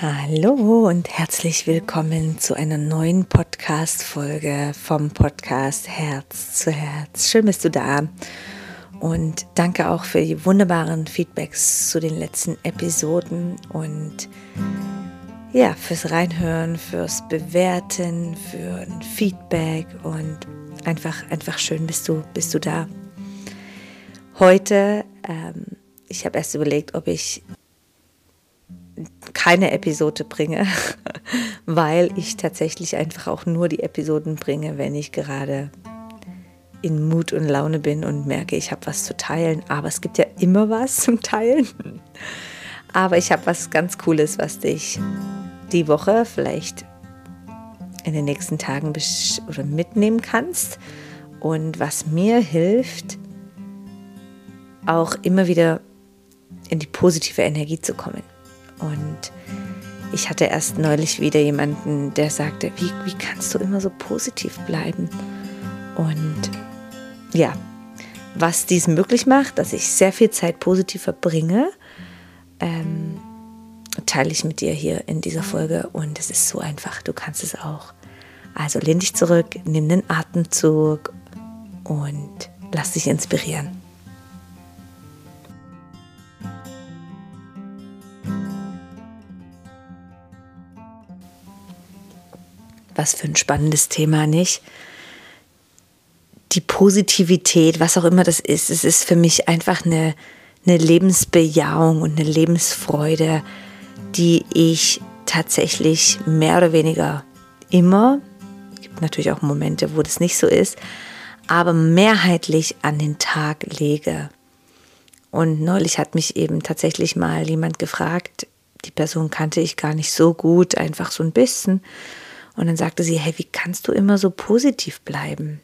Hallo und herzlich willkommen zu einer neuen Podcast-Folge vom Podcast Herz zu Herz. Schön bist du da und danke auch für die wunderbaren Feedbacks zu den letzten Episoden und ja, fürs Reinhören, fürs Bewerten, für ein Feedback und einfach, einfach schön bist du, bist du da. Heute, ähm, ich habe erst überlegt, ob ich keine Episode bringe, weil ich tatsächlich einfach auch nur die Episoden bringe, wenn ich gerade in Mut und Laune bin und merke, ich habe was zu teilen. Aber es gibt ja immer was zum Teilen. Aber ich habe was ganz Cooles, was dich die Woche vielleicht in den nächsten Tagen oder mitnehmen kannst und was mir hilft, auch immer wieder in die positive Energie zu kommen. Und ich hatte erst neulich wieder jemanden, der sagte, wie, wie kannst du immer so positiv bleiben? Und ja, was dies möglich macht, dass ich sehr viel Zeit positiv verbringe, ähm, teile ich mit dir hier in dieser Folge und es ist so einfach, du kannst es auch. Also lehn dich zurück, nimm den Atemzug und lass dich inspirieren. Was für ein spannendes Thema, nicht? Die Positivität, was auch immer das ist, es ist für mich einfach eine, eine Lebensbejahung und eine Lebensfreude, die ich tatsächlich mehr oder weniger immer, es gibt natürlich auch Momente, wo das nicht so ist, aber mehrheitlich an den Tag lege. Und neulich hat mich eben tatsächlich mal jemand gefragt, die Person kannte ich gar nicht so gut, einfach so ein bisschen. Und dann sagte sie, hey, wie kannst du immer so positiv bleiben?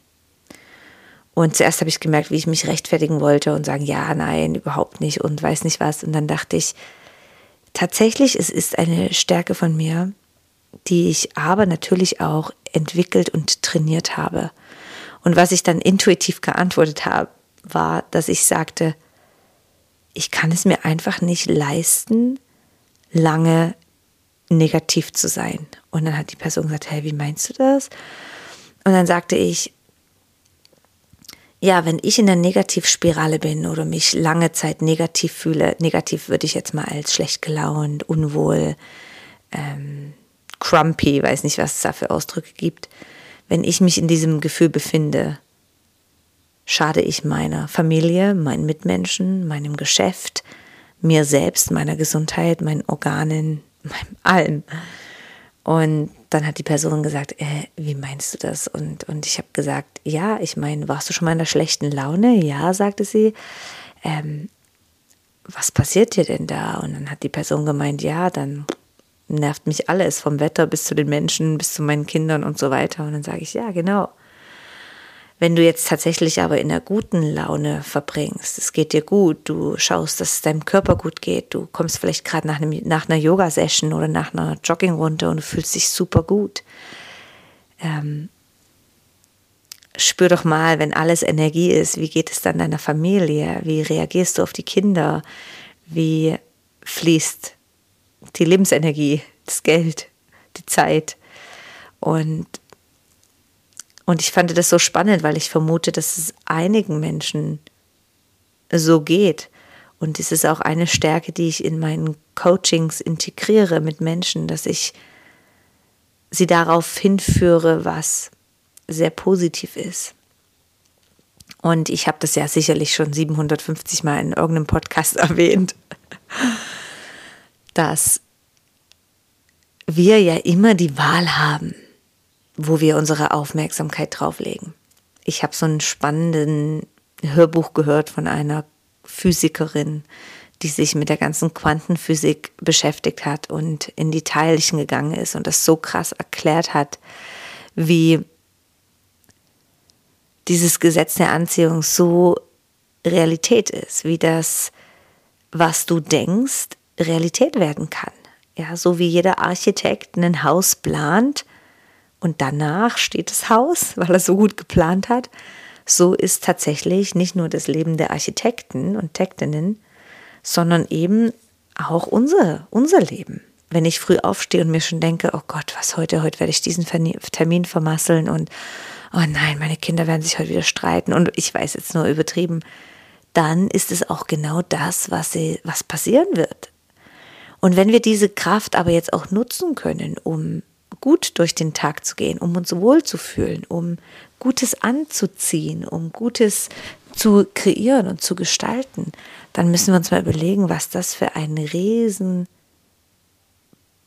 Und zuerst habe ich gemerkt, wie ich mich rechtfertigen wollte und sagen, ja, nein, überhaupt nicht und weiß nicht was. Und dann dachte ich, tatsächlich, es ist eine Stärke von mir, die ich aber natürlich auch entwickelt und trainiert habe. Und was ich dann intuitiv geantwortet habe, war, dass ich sagte, ich kann es mir einfach nicht leisten, lange negativ zu sein. Und dann hat die Person gesagt, hey, wie meinst du das? Und dann sagte ich, ja, wenn ich in der Negativspirale bin oder mich lange Zeit negativ fühle, negativ würde ich jetzt mal als schlecht gelaunt, unwohl, ähm, crumpy, weiß nicht, was es da für Ausdrücke gibt. Wenn ich mich in diesem Gefühl befinde, schade ich meiner Familie, meinen Mitmenschen, meinem Geschäft, mir selbst, meiner Gesundheit, meinen Organen, meinem allem. Und dann hat die Person gesagt, äh, wie meinst du das? Und, und ich habe gesagt, ja, ich meine, warst du schon mal in der schlechten Laune? Ja, sagte sie. Ähm, was passiert dir denn da? Und dann hat die Person gemeint, ja, dann nervt mich alles, vom Wetter bis zu den Menschen, bis zu meinen Kindern und so weiter. Und dann sage ich, ja, genau. Wenn du jetzt tatsächlich aber in einer guten Laune verbringst, es geht dir gut, du schaust, dass es deinem Körper gut geht, du kommst vielleicht gerade nach, nach einer Yoga-Session oder nach einer Joggingrunde und du fühlst dich super gut. Ähm, spür doch mal, wenn alles Energie ist, wie geht es dann deiner Familie? Wie reagierst du auf die Kinder? Wie fließt die Lebensenergie, das Geld, die Zeit? Und und ich fand das so spannend, weil ich vermute, dass es einigen Menschen so geht. Und es ist auch eine Stärke, die ich in meinen Coachings integriere mit Menschen, dass ich sie darauf hinführe, was sehr positiv ist. Und ich habe das ja sicherlich schon 750 Mal in irgendeinem Podcast erwähnt, dass wir ja immer die Wahl haben wo wir unsere Aufmerksamkeit drauflegen. Ich habe so einen spannenden Hörbuch gehört von einer Physikerin, die sich mit der ganzen Quantenphysik beschäftigt hat und in die Teilchen gegangen ist und das so krass erklärt hat, wie dieses Gesetz der Anziehung so Realität ist, wie das, was du denkst, Realität werden kann. Ja, so wie jeder Architekt ein Haus plant, und danach steht das Haus, weil er so gut geplant hat. So ist tatsächlich nicht nur das Leben der Architekten und Tektinnen, sondern eben auch unser, unser Leben. Wenn ich früh aufstehe und mir schon denke, oh Gott, was heute, heute werde ich diesen Termin vermasseln und oh nein, meine Kinder werden sich heute wieder streiten und ich weiß jetzt nur übertrieben, dann ist es auch genau das, was, sie, was passieren wird. Und wenn wir diese Kraft aber jetzt auch nutzen können, um gut durch den Tag zu gehen, um uns wohlzufühlen, um Gutes anzuziehen, um Gutes zu kreieren und zu gestalten, dann müssen wir uns mal überlegen, was das für ein riesen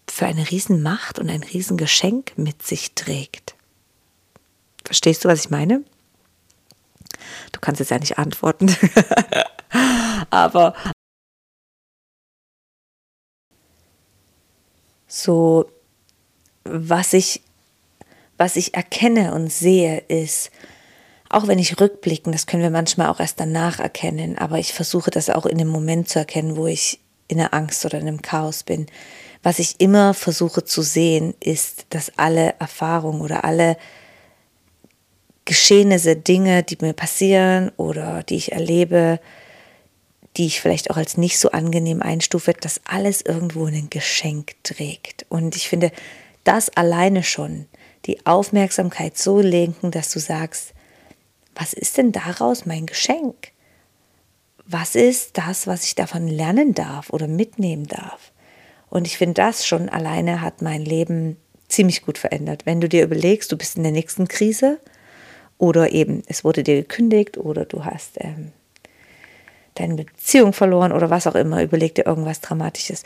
für eine Riesenmacht und ein Riesengeschenk mit sich trägt. Verstehst du, was ich meine? Du kannst jetzt ja nicht antworten. Aber so, was ich, was ich erkenne und sehe, ist, auch wenn ich rückblicken, das können wir manchmal auch erst danach erkennen, aber ich versuche das auch in dem Moment zu erkennen, wo ich in der Angst oder in einem Chaos bin. Was ich immer versuche zu sehen, ist, dass alle Erfahrungen oder alle Geschehnisse, Dinge, die mir passieren oder die ich erlebe, die ich vielleicht auch als nicht so angenehm einstufe, dass alles irgendwo ein Geschenk trägt. Und ich finde, das alleine schon, die Aufmerksamkeit so lenken, dass du sagst, was ist denn daraus mein Geschenk? Was ist das, was ich davon lernen darf oder mitnehmen darf? Und ich finde, das schon alleine hat mein Leben ziemlich gut verändert. Wenn du dir überlegst, du bist in der nächsten Krise oder eben es wurde dir gekündigt oder du hast ähm, deine Beziehung verloren oder was auch immer, überleg dir irgendwas Dramatisches.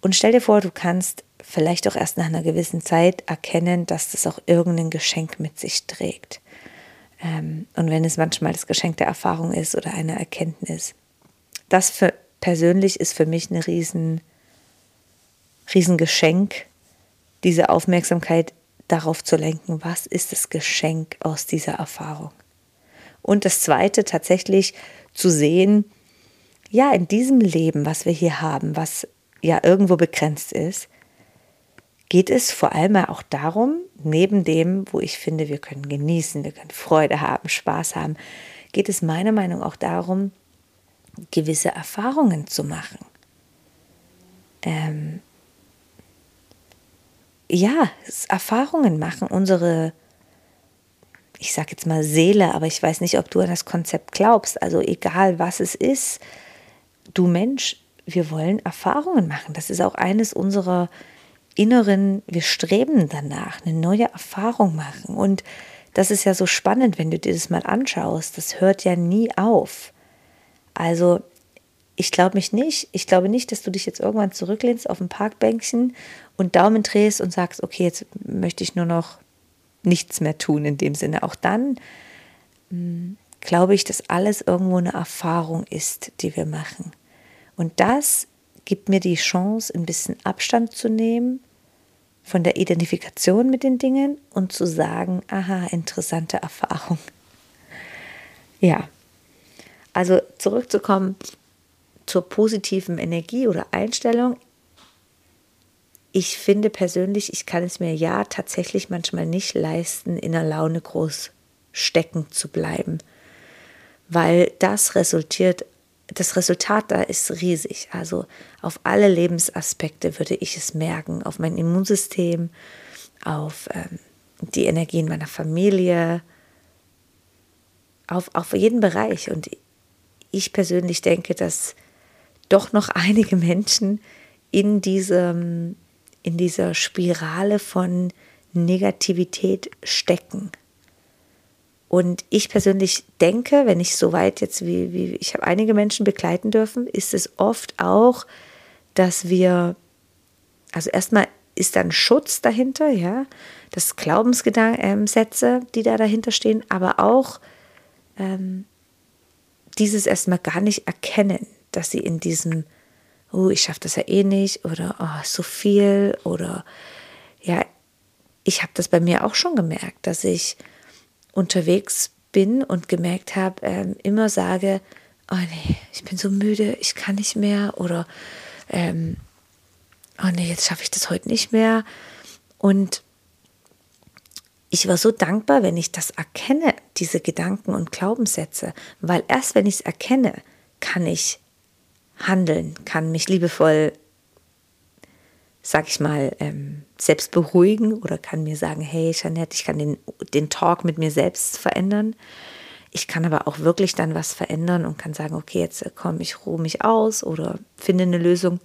Und stell dir vor, du kannst vielleicht auch erst nach einer gewissen Zeit erkennen, dass das auch irgendein Geschenk mit sich trägt. Ähm, und wenn es manchmal das Geschenk der Erfahrung ist oder eine Erkenntnis. Das für, persönlich ist für mich ein riesen, riesen Geschenk, diese Aufmerksamkeit darauf zu lenken, was ist das Geschenk aus dieser Erfahrung. Und das Zweite tatsächlich zu sehen, ja, in diesem Leben, was wir hier haben, was ja irgendwo begrenzt ist, geht es vor allem auch darum, neben dem, wo ich finde, wir können genießen, wir können Freude haben, Spaß haben, geht es meiner Meinung nach auch darum, gewisse Erfahrungen zu machen. Ähm, ja, Erfahrungen machen, unsere, ich sage jetzt mal Seele, aber ich weiß nicht, ob du an das Konzept glaubst. Also egal, was es ist, du Mensch, wir wollen Erfahrungen machen. Das ist auch eines unserer inneren, wir streben danach, eine neue Erfahrung machen. Und das ist ja so spannend, wenn du dir das mal anschaust. Das hört ja nie auf. Also ich glaube mich nicht. Ich glaube nicht, dass du dich jetzt irgendwann zurücklehnst auf ein Parkbänkchen und Daumen drehst und sagst, okay, jetzt möchte ich nur noch nichts mehr tun in dem Sinne. Auch dann hm, glaube ich, dass alles irgendwo eine Erfahrung ist, die wir machen. Und das gibt mir die Chance, ein bisschen Abstand zu nehmen von der Identifikation mit den Dingen und zu sagen, aha, interessante Erfahrung. Ja, also zurückzukommen zur positiven Energie oder Einstellung. Ich finde persönlich, ich kann es mir ja tatsächlich manchmal nicht leisten, in der Laune groß stecken zu bleiben, weil das resultiert, das Resultat da ist riesig. Also auf alle Lebensaspekte würde ich es merken, auf mein Immunsystem, auf ähm, die Energien meiner Familie, auf, auf jeden Bereich. Und ich persönlich denke, dass doch noch einige Menschen in diesem, in dieser Spirale von Negativität stecken. Und ich persönlich denke, wenn ich so weit jetzt wie, wie ich habe einige Menschen begleiten dürfen, ist es oft auch, dass wir, also erstmal ist dann Schutz dahinter, ja, das Glaubenssätze, die da dahinter stehen, aber auch ähm, dieses erstmal gar nicht erkennen dass sie in diesem, oh, ich schaffe das ja eh nicht oder oh, so viel oder ja, ich habe das bei mir auch schon gemerkt, dass ich unterwegs bin und gemerkt habe, ähm, immer sage, oh nee, ich bin so müde, ich kann nicht mehr oder ähm, oh nee, jetzt schaffe ich das heute nicht mehr. Und ich war so dankbar, wenn ich das erkenne, diese Gedanken und Glaubenssätze, weil erst wenn ich es erkenne, kann ich handeln, kann mich liebevoll sag ich mal, ähm, selbst beruhigen oder kann mir sagen, hey Jeanette, ich kann den, den Talk mit mir selbst verändern. Ich kann aber auch wirklich dann was verändern und kann sagen, okay, jetzt äh, komm, ich ruhe mich aus oder finde eine Lösung.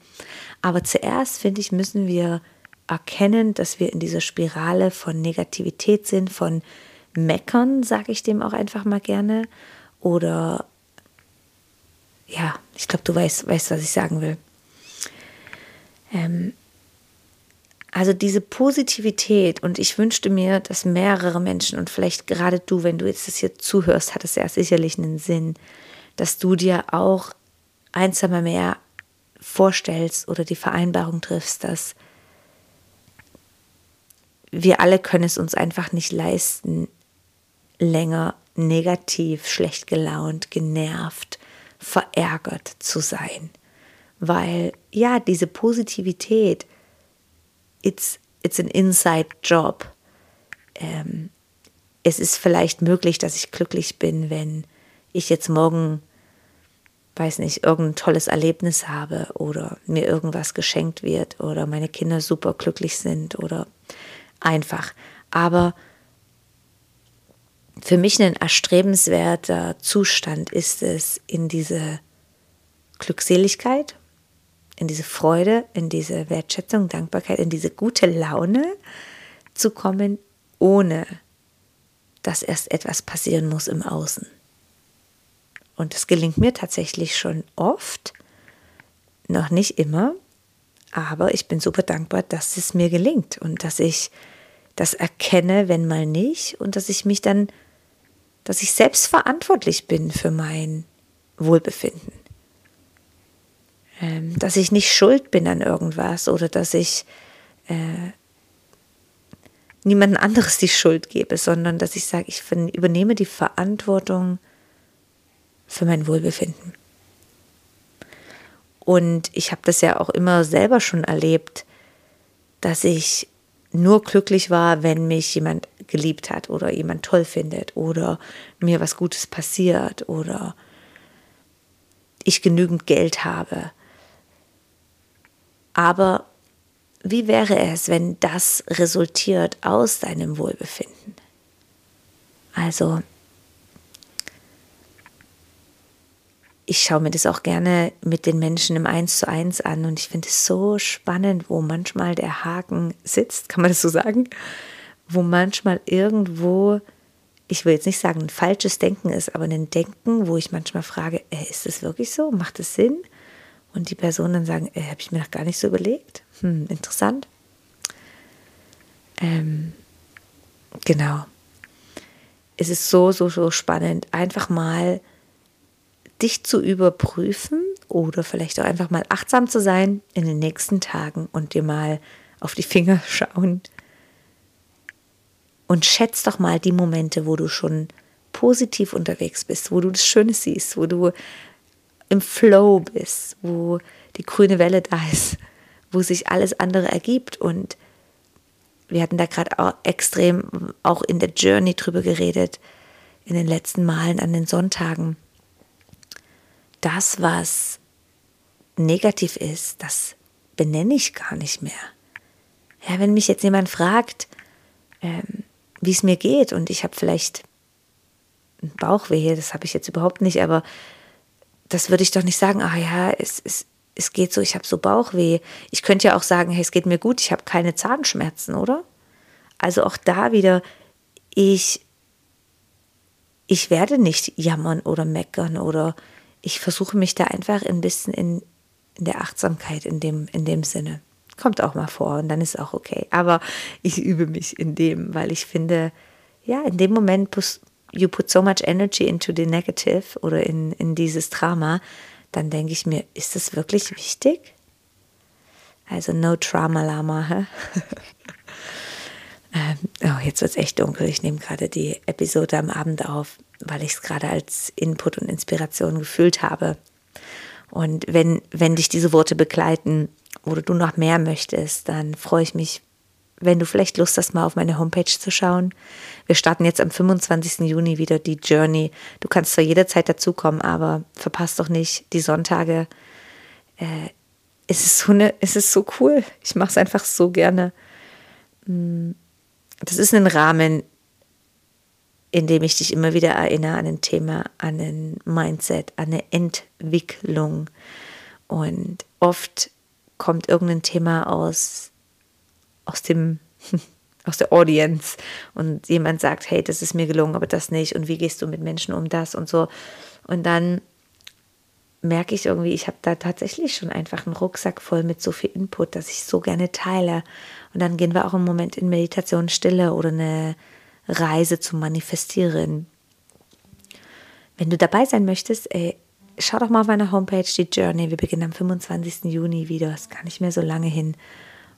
Aber zuerst, finde ich, müssen wir erkennen, dass wir in dieser Spirale von Negativität sind, von Meckern, sage ich dem auch einfach mal gerne. Oder ja, ich glaube, du weißt, weißt, was ich sagen will. Ähm, also diese Positivität und ich wünschte mir, dass mehrere Menschen und vielleicht gerade du, wenn du jetzt das hier zuhörst, hat es ja sicherlich einen Sinn, dass du dir auch eins einmal mehr vorstellst oder die Vereinbarung triffst, dass wir alle können es uns einfach nicht leisten, länger negativ, schlecht gelaunt, genervt, verärgert zu sein. Weil ja, diese Positivität, it's, it's an inside job. Ähm, es ist vielleicht möglich, dass ich glücklich bin, wenn ich jetzt morgen weiß nicht, irgendein tolles Erlebnis habe oder mir irgendwas geschenkt wird oder meine Kinder super glücklich sind oder einfach. Aber für mich ein erstrebenswerter Zustand ist es, in diese Glückseligkeit, in diese Freude, in diese Wertschätzung, Dankbarkeit, in diese gute Laune zu kommen, ohne dass erst etwas passieren muss im Außen. Und es gelingt mir tatsächlich schon oft, noch nicht immer, aber ich bin super dankbar, dass es mir gelingt und dass ich das erkenne, wenn mal nicht, und dass ich mich dann, dass ich selbst verantwortlich bin für mein Wohlbefinden. Ähm, dass ich nicht schuld bin an irgendwas oder dass ich äh, niemandem anderes die Schuld gebe, sondern dass ich sage, ich übernehme die Verantwortung für mein Wohlbefinden. Und ich habe das ja auch immer selber schon erlebt, dass ich nur glücklich war, wenn mich jemand geliebt hat oder jemand toll findet oder mir was Gutes passiert oder ich genügend Geld habe. Aber wie wäre es, wenn das resultiert aus deinem Wohlbefinden? Also ich schaue mir das auch gerne mit den Menschen im Eins zu eins an und ich finde es so spannend, wo manchmal der Haken sitzt, kann man das so sagen, wo manchmal irgendwo, ich will jetzt nicht sagen, ein falsches Denken ist, aber ein Denken, wo ich manchmal frage, äh, ist das wirklich so? Macht das Sinn? Und die Personen sagen, äh, habe ich mir noch gar nicht so überlegt. Hm, interessant. Ähm, genau. Es ist so, so, so spannend, einfach mal dich zu überprüfen oder vielleicht auch einfach mal achtsam zu sein in den nächsten Tagen und dir mal auf die Finger schauen. Und schätz doch mal die Momente, wo du schon positiv unterwegs bist, wo du das Schöne siehst, wo du im Flow bist, wo die grüne Welle da ist, wo sich alles andere ergibt. Und wir hatten da gerade auch extrem auch in der Journey drüber geredet, in den letzten Malen an den Sonntagen das, was negativ ist, das benenne ich gar nicht mehr. Ja, wenn mich jetzt jemand fragt, ähm, wie es mir geht und ich habe vielleicht ein Bauchweh, das habe ich jetzt überhaupt nicht, aber das würde ich doch nicht sagen, ah ja, es, es, es geht so, ich habe so Bauchweh. Ich könnte ja auch sagen, hey, es geht mir gut, ich habe keine Zahnschmerzen, oder? Also auch da wieder, ich, ich werde nicht jammern oder meckern oder ich versuche mich da einfach ein bisschen in, in der Achtsamkeit in dem, in dem Sinne. Kommt auch mal vor und dann ist auch okay. Aber ich übe mich in dem, weil ich finde, ja, in dem Moment, you put so much energy into the negative oder in, in dieses Drama, dann denke ich mir, ist das wirklich wichtig? Also no Trauma Lama. Ähm, oh, jetzt wird es echt dunkel. Ich nehme gerade die Episode am Abend auf weil ich es gerade als Input und Inspiration gefühlt habe. Und wenn, wenn dich diese Worte begleiten oder du noch mehr möchtest, dann freue ich mich, wenn du vielleicht Lust hast, mal auf meine Homepage zu schauen. Wir starten jetzt am 25. Juni wieder die Journey. Du kannst zwar jederzeit dazukommen, aber verpasst doch nicht die Sonntage. Äh, es ist so, eine, es ist so cool. Ich mache es einfach so gerne. Mm, das ist ein Rahmen, in dem ich dich immer wieder erinnere an ein Thema, an ein Mindset, an eine Entwicklung. Und oft kommt irgendein Thema aus, aus dem aus der Audience und jemand sagt, hey, das ist mir gelungen, aber das nicht und wie gehst du mit Menschen um das und so. Und dann merke ich irgendwie, ich habe da tatsächlich schon einfach einen Rucksack voll mit so viel Input, dass ich so gerne teile. Und dann gehen wir auch im Moment in Meditation Stille oder eine Reise zum Manifestieren. Wenn du dabei sein möchtest, ey, schau doch mal auf meiner Homepage die Journey. Wir beginnen am 25. Juni wieder, ist gar nicht mehr so lange hin.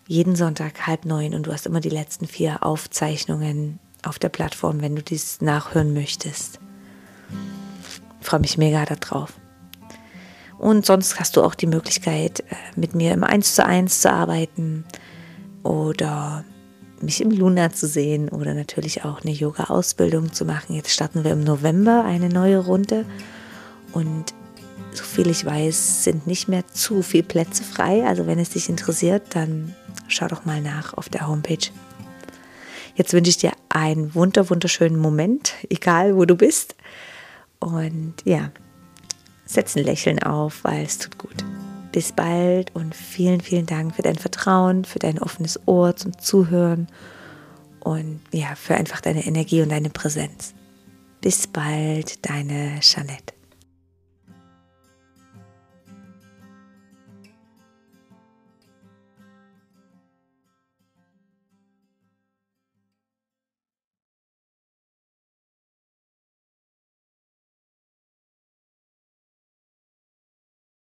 Jeden Sonntag halb neun und du hast immer die letzten vier Aufzeichnungen auf der Plattform, wenn du dies nachhören möchtest. Ich freue mich mega darauf. Und sonst hast du auch die Möglichkeit, äh, mit mir im 1 zu 1 zu arbeiten oder mich im Luna zu sehen oder natürlich auch eine Yoga-Ausbildung zu machen. Jetzt starten wir im November eine neue Runde und so viel ich weiß, sind nicht mehr zu viele Plätze frei. Also wenn es dich interessiert, dann schau doch mal nach auf der Homepage. Jetzt wünsche ich dir einen wunder wunderschönen Moment, egal wo du bist. Und ja, setz ein Lächeln auf, weil es tut gut. Bis bald und vielen, vielen Dank für dein Vertrauen, für dein offenes Ohr zum Zuhören und ja, für einfach deine Energie und deine Präsenz. Bis bald, deine Jeanette.